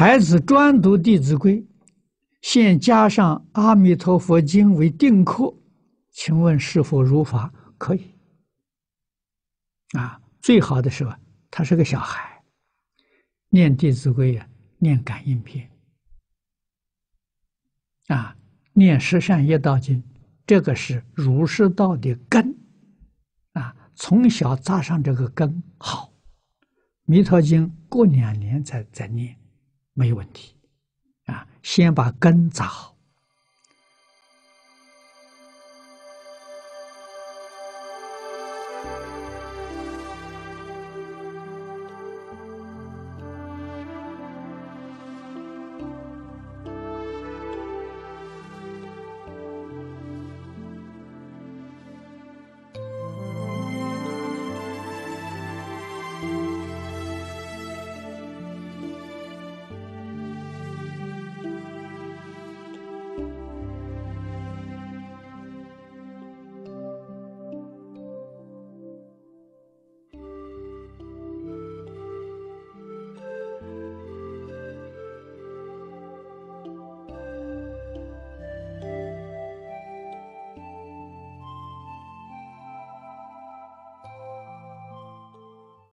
孩子专读《弟子规》，现加上《阿弥陀佛经》为定课，请问是否如法？可以。啊，最好的时候，他是个小孩，念《弟子规》呀，念感应篇，啊，念十善业道经，这个是儒释道的根，啊，从小扎上这个根好，《弥陀经》过两年再再念。没有问题，啊，先把根扎好。